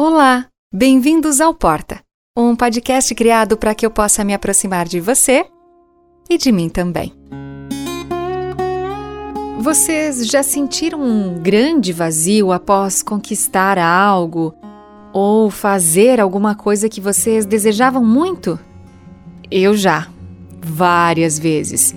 Olá, bem-vindos ao Porta, um podcast criado para que eu possa me aproximar de você e de mim também. Vocês já sentiram um grande vazio após conquistar algo ou fazer alguma coisa que vocês desejavam muito? Eu já, várias vezes.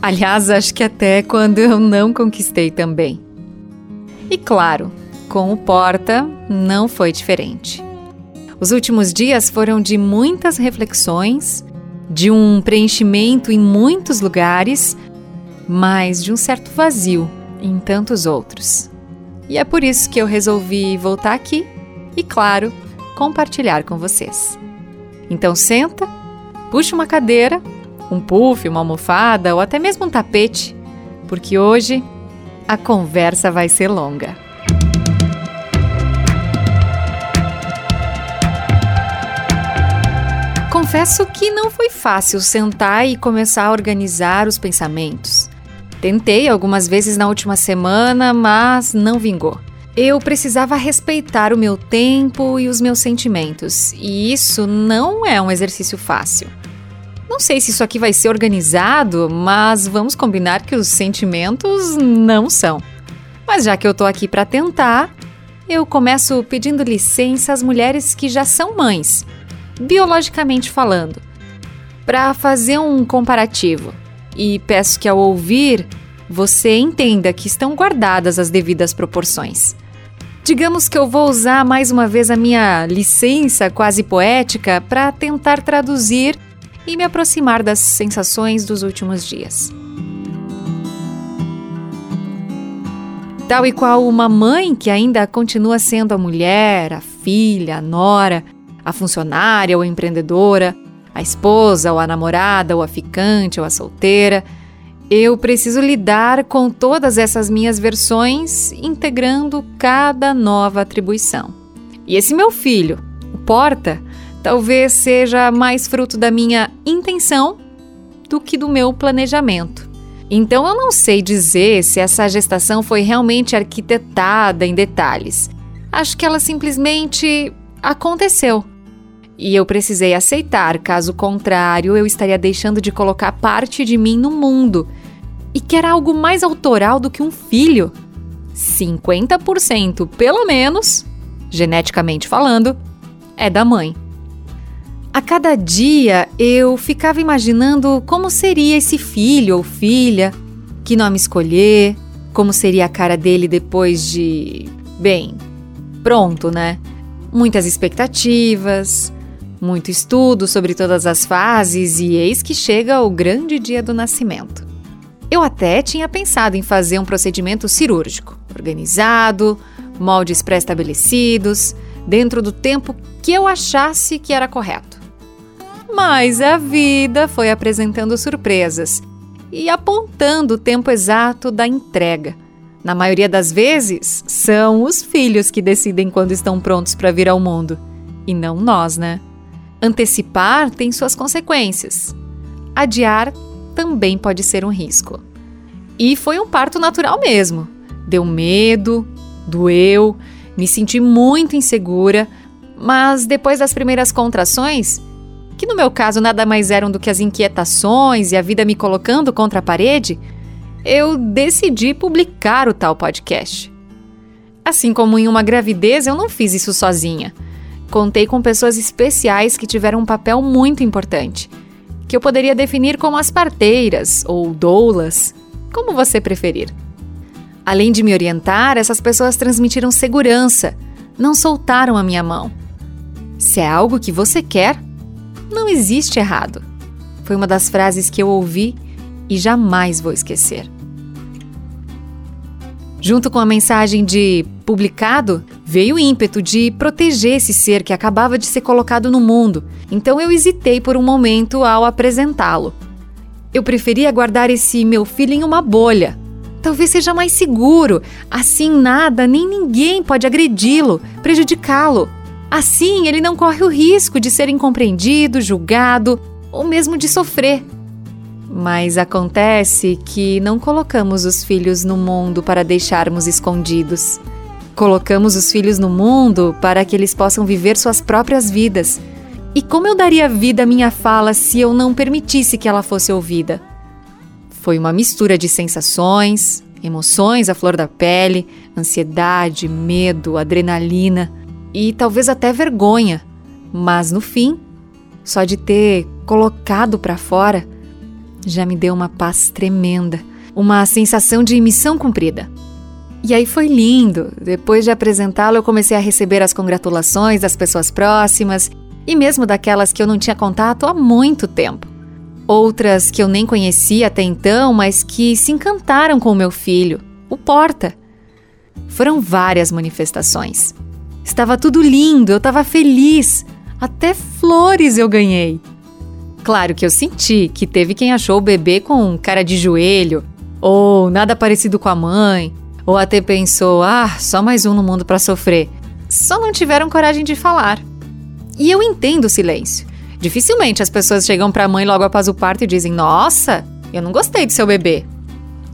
Aliás, acho que até quando eu não conquistei também. E claro, com o Porta, não foi diferente. Os últimos dias foram de muitas reflexões, de um preenchimento em muitos lugares, mas de um certo vazio em tantos outros. E é por isso que eu resolvi voltar aqui e, claro, compartilhar com vocês. Então senta, puxa uma cadeira, um puff, uma almofada ou até mesmo um tapete, porque hoje a conversa vai ser longa. Confesso que não foi fácil sentar e começar a organizar os pensamentos. Tentei algumas vezes na última semana, mas não vingou. Eu precisava respeitar o meu tempo e os meus sentimentos, e isso não é um exercício fácil. Não sei se isso aqui vai ser organizado, mas vamos combinar que os sentimentos não são. Mas já que eu tô aqui para tentar, eu começo pedindo licença às mulheres que já são mães biologicamente falando, para fazer um comparativo. E peço que ao ouvir, você entenda que estão guardadas as devidas proporções. Digamos que eu vou usar mais uma vez a minha licença quase poética para tentar traduzir e me aproximar das sensações dos últimos dias. Tal e qual uma mãe que ainda continua sendo a mulher, a filha, a nora, a funcionária ou empreendedora, a esposa ou a namorada ou a ficante ou a solteira. Eu preciso lidar com todas essas minhas versões, integrando cada nova atribuição. E esse meu filho, o Porta, talvez seja mais fruto da minha intenção do que do meu planejamento. Então eu não sei dizer se essa gestação foi realmente arquitetada em detalhes. Acho que ela simplesmente aconteceu. E eu precisei aceitar, caso contrário, eu estaria deixando de colocar parte de mim no mundo. E que era algo mais autoral do que um filho. 50%, pelo menos, geneticamente falando, é da mãe. A cada dia eu ficava imaginando como seria esse filho ou filha, que nome escolher, como seria a cara dele depois de. Bem, pronto, né? Muitas expectativas, muito estudo sobre todas as fases e eis que chega o grande dia do nascimento. Eu até tinha pensado em fazer um procedimento cirúrgico, organizado, moldes pré-estabelecidos, dentro do tempo que eu achasse que era correto. Mas a vida foi apresentando surpresas e apontando o tempo exato da entrega. Na maioria das vezes, são os filhos que decidem quando estão prontos para vir ao mundo, e não nós, né? Antecipar tem suas consequências. Adiar também pode ser um risco. E foi um parto natural mesmo. Deu medo, doeu, me senti muito insegura, mas depois das primeiras contrações, que no meu caso nada mais eram do que as inquietações e a vida me colocando contra a parede, eu decidi publicar o tal podcast. Assim como em uma gravidez, eu não fiz isso sozinha. Contei com pessoas especiais que tiveram um papel muito importante, que eu poderia definir como as parteiras ou doulas, como você preferir. Além de me orientar, essas pessoas transmitiram segurança, não soltaram a minha mão. Se é algo que você quer, não existe errado. Foi uma das frases que eu ouvi e jamais vou esquecer. Junto com a mensagem de publicado, veio o ímpeto de proteger esse ser que acabava de ser colocado no mundo, então eu hesitei por um momento ao apresentá-lo. Eu preferia guardar esse meu filho em uma bolha. Talvez seja mais seguro, assim nada nem ninguém pode agredi-lo, prejudicá-lo. Assim ele não corre o risco de ser incompreendido, julgado ou mesmo de sofrer. Mas acontece que não colocamos os filhos no mundo para deixarmos escondidos. Colocamos os filhos no mundo para que eles possam viver suas próprias vidas. E como eu daria vida à minha fala se eu não permitisse que ela fosse ouvida? Foi uma mistura de sensações, emoções à flor da pele, ansiedade, medo, adrenalina e talvez até vergonha. Mas no fim, só de ter colocado para fora, já me deu uma paz tremenda, uma sensação de missão cumprida. E aí foi lindo. Depois de apresentá-lo, eu comecei a receber as congratulações das pessoas próximas e mesmo daquelas que eu não tinha contato há muito tempo. Outras que eu nem conhecia até então, mas que se encantaram com o meu filho, o Porta. Foram várias manifestações. Estava tudo lindo, eu estava feliz. Até flores eu ganhei. Claro que eu senti que teve quem achou o bebê com cara de joelho, ou nada parecido com a mãe, ou até pensou: ah, só mais um no mundo para sofrer. Só não tiveram coragem de falar. E eu entendo o silêncio. Dificilmente as pessoas chegam para a mãe logo após o parto e dizem: Nossa, eu não gostei do seu bebê.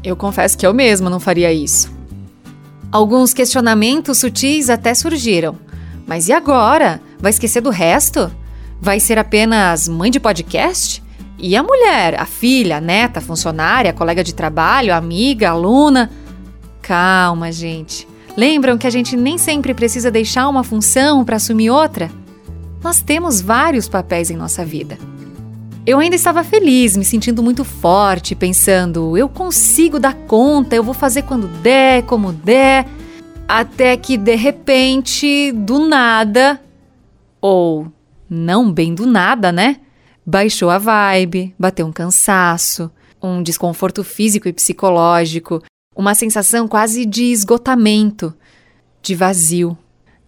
Eu confesso que eu mesma não faria isso. Alguns questionamentos sutis até surgiram. Mas e agora? Vai esquecer do resto? Vai ser apenas mãe de podcast? E a mulher, a filha, a neta, a funcionária, a colega de trabalho, a amiga, a aluna? Calma, gente. Lembram que a gente nem sempre precisa deixar uma função para assumir outra? Nós temos vários papéis em nossa vida. Eu ainda estava feliz, me sentindo muito forte, pensando: eu consigo dar conta, eu vou fazer quando der, como der. Até que de repente, do nada, ou não bem do nada, né? Baixou a vibe, bateu um cansaço, um desconforto físico e psicológico, uma sensação quase de esgotamento, de vazio.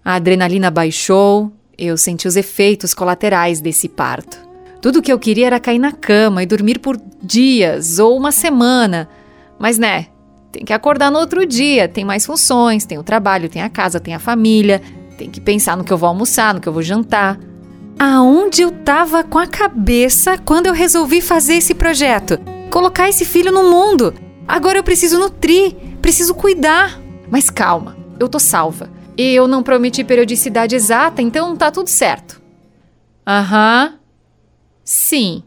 A adrenalina baixou, eu senti os efeitos colaterais desse parto. Tudo que eu queria era cair na cama e dormir por dias ou uma semana. Mas, né, tem que acordar no outro dia, tem mais funções, tem o trabalho, tem a casa, tem a família, tem que pensar no que eu vou almoçar, no que eu vou jantar. Aonde eu tava com a cabeça quando eu resolvi fazer esse projeto? Colocar esse filho no mundo. Agora eu preciso nutrir, preciso cuidar. Mas calma, eu tô salva. Eu não prometi periodicidade exata, então tá tudo certo. Aham. Sim.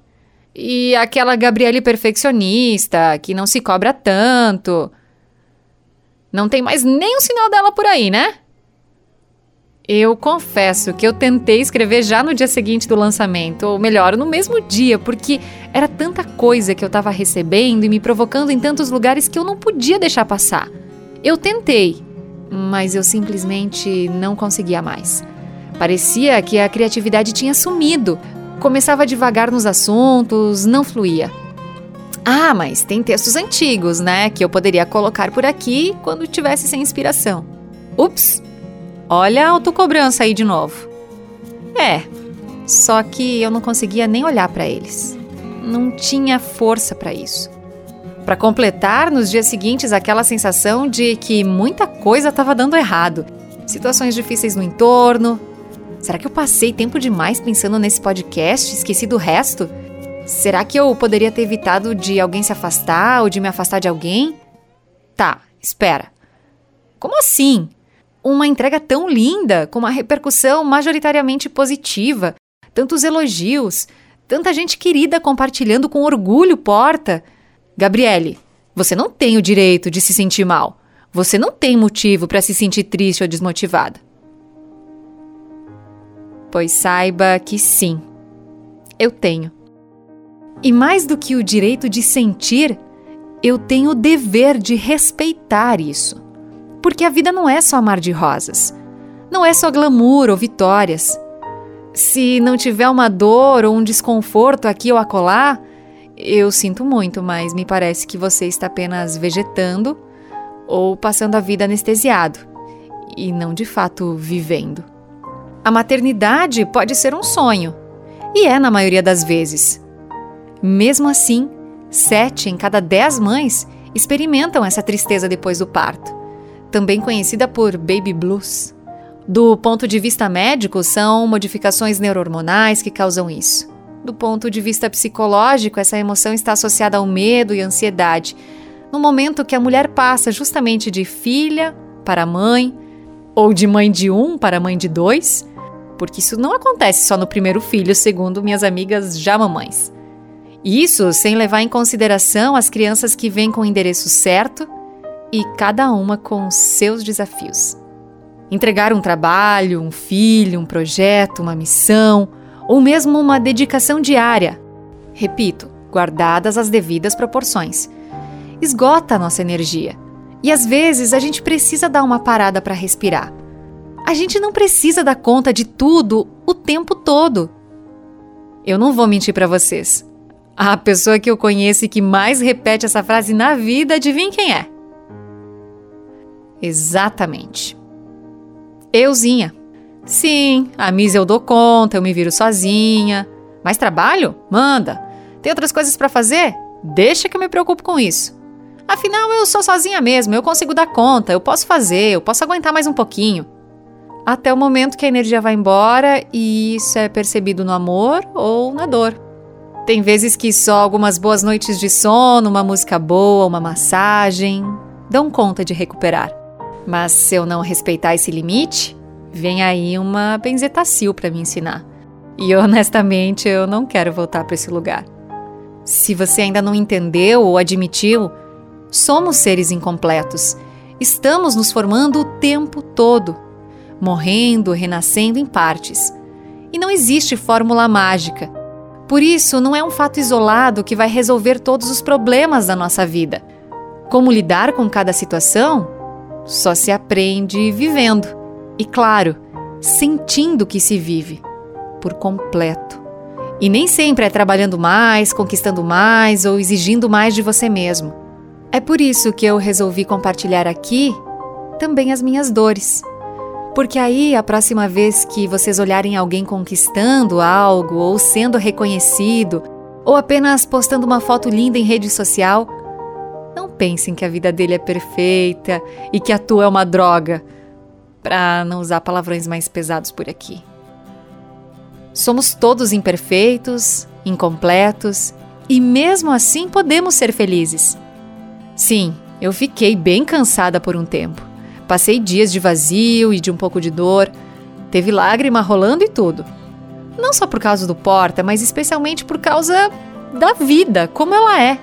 E aquela Gabriele perfeccionista, que não se cobra tanto. Não tem mais nem um sinal dela por aí, né? Eu confesso que eu tentei escrever já no dia seguinte do lançamento, ou melhor, no mesmo dia, porque era tanta coisa que eu estava recebendo e me provocando em tantos lugares que eu não podia deixar passar. Eu tentei, mas eu simplesmente não conseguia mais. Parecia que a criatividade tinha sumido. Começava devagar nos assuntos, não fluía. Ah, mas tem textos antigos, né, que eu poderia colocar por aqui quando tivesse sem inspiração. Ups, Olha a autocobrança aí de novo. É, só que eu não conseguia nem olhar para eles. Não tinha força para isso. Para completar, nos dias seguintes, aquela sensação de que muita coisa estava dando errado. Situações difíceis no entorno. Será que eu passei tempo demais pensando nesse podcast, esqueci do resto? Será que eu poderia ter evitado de alguém se afastar ou de me afastar de alguém? Tá, espera. Como assim? Uma entrega tão linda, com uma repercussão majoritariamente positiva, tantos elogios, tanta gente querida compartilhando com orgulho Porta. Gabriele, você não tem o direito de se sentir mal. Você não tem motivo para se sentir triste ou desmotivada. Pois saiba que sim, eu tenho. E mais do que o direito de sentir, eu tenho o dever de respeitar isso. Porque a vida não é só mar de rosas. Não é só glamour ou vitórias. Se não tiver uma dor ou um desconforto aqui ou acolá, eu sinto muito, mas me parece que você está apenas vegetando ou passando a vida anestesiado e não de fato vivendo. A maternidade pode ser um sonho, e é na maioria das vezes. Mesmo assim, sete em cada dez mães experimentam essa tristeza depois do parto também conhecida por baby blues. Do ponto de vista médico, são modificações neurohormonais que causam isso. Do ponto de vista psicológico, essa emoção está associada ao medo e ansiedade, no momento que a mulher passa justamente de filha para mãe, Ou de mãe de um para mãe de dois? Porque isso não acontece só no primeiro filho, segundo minhas amigas já mamães. Isso sem levar em consideração as crianças que vêm com o endereço certo e cada uma com seus desafios. Entregar um trabalho, um filho, um projeto, uma missão ou mesmo uma dedicação diária. Repito, guardadas as devidas proporções. Esgota a nossa energia. E às vezes a gente precisa dar uma parada para respirar. A gente não precisa dar conta de tudo o tempo todo. Eu não vou mentir para vocês. A pessoa que eu conheço e que mais repete essa frase na vida, adivinha quem é? Exatamente. Euzinha. Sim, a Miss eu dou conta, eu me viro sozinha. Mais trabalho? Manda. Tem outras coisas para fazer? Deixa que eu me preocupo com isso. Afinal, eu sou sozinha mesmo, eu consigo dar conta, eu posso fazer, eu posso aguentar mais um pouquinho. Até o momento que a energia vai embora e isso é percebido no amor ou na dor. Tem vezes que só algumas boas noites de sono, uma música boa, uma massagem dão conta de recuperar. Mas se eu não respeitar esse limite, vem aí uma benzetacil para me ensinar. E honestamente, eu não quero voltar para esse lugar. Se você ainda não entendeu ou admitiu, somos seres incompletos. Estamos nos formando o tempo todo, morrendo, renascendo em partes. E não existe fórmula mágica por isso, não é um fato isolado que vai resolver todos os problemas da nossa vida. Como lidar com cada situação? Só se aprende vivendo. E, claro, sentindo que se vive por completo. E nem sempre é trabalhando mais, conquistando mais ou exigindo mais de você mesmo. É por isso que eu resolvi compartilhar aqui também as minhas dores porque aí, a próxima vez que vocês olharem alguém conquistando algo, ou sendo reconhecido, ou apenas postando uma foto linda em rede social, pensem que a vida dele é perfeita e que a tua é uma droga, para não usar palavrões mais pesados por aqui. Somos todos imperfeitos, incompletos e mesmo assim podemos ser felizes. Sim, eu fiquei bem cansada por um tempo. Passei dias de vazio e de um pouco de dor. Teve lágrima rolando e tudo. Não só por causa do porta, mas especialmente por causa da vida, como ela é.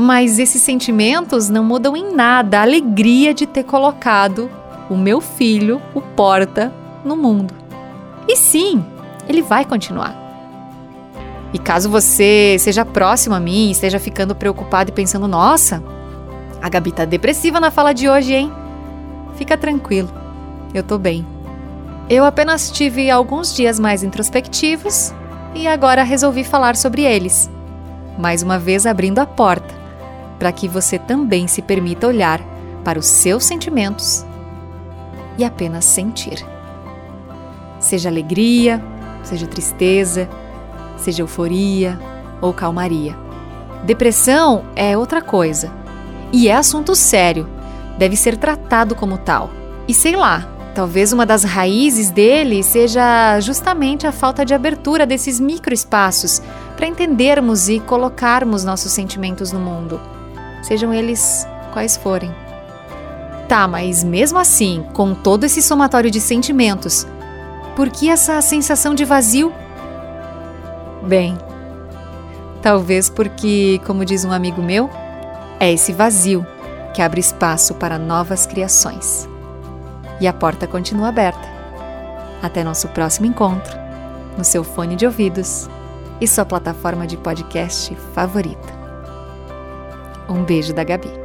Mas esses sentimentos não mudam em nada a alegria de ter colocado o meu filho, o porta, no mundo. E sim, ele vai continuar. E caso você seja próximo a mim esteja ficando preocupado e pensando, nossa, a Gabi tá depressiva na fala de hoje, hein? Fica tranquilo, eu tô bem. Eu apenas tive alguns dias mais introspectivos e agora resolvi falar sobre eles. Mais uma vez abrindo a porta para que você também se permita olhar para os seus sentimentos e apenas sentir. Seja alegria, seja tristeza, seja euforia ou calmaria. Depressão é outra coisa e é assunto sério deve ser tratado como tal. E sei lá, talvez uma das raízes dele seja justamente a falta de abertura desses microespaços para entendermos e colocarmos nossos sentimentos no mundo, sejam eles quais forem. Tá, mas mesmo assim, com todo esse somatório de sentimentos, por que essa sensação de vazio? Bem, talvez porque, como diz um amigo meu, é esse vazio que abre espaço para novas criações. E a porta continua aberta. Até nosso próximo encontro, no seu fone de ouvidos e sua plataforma de podcast favorita. Um beijo da Gabi.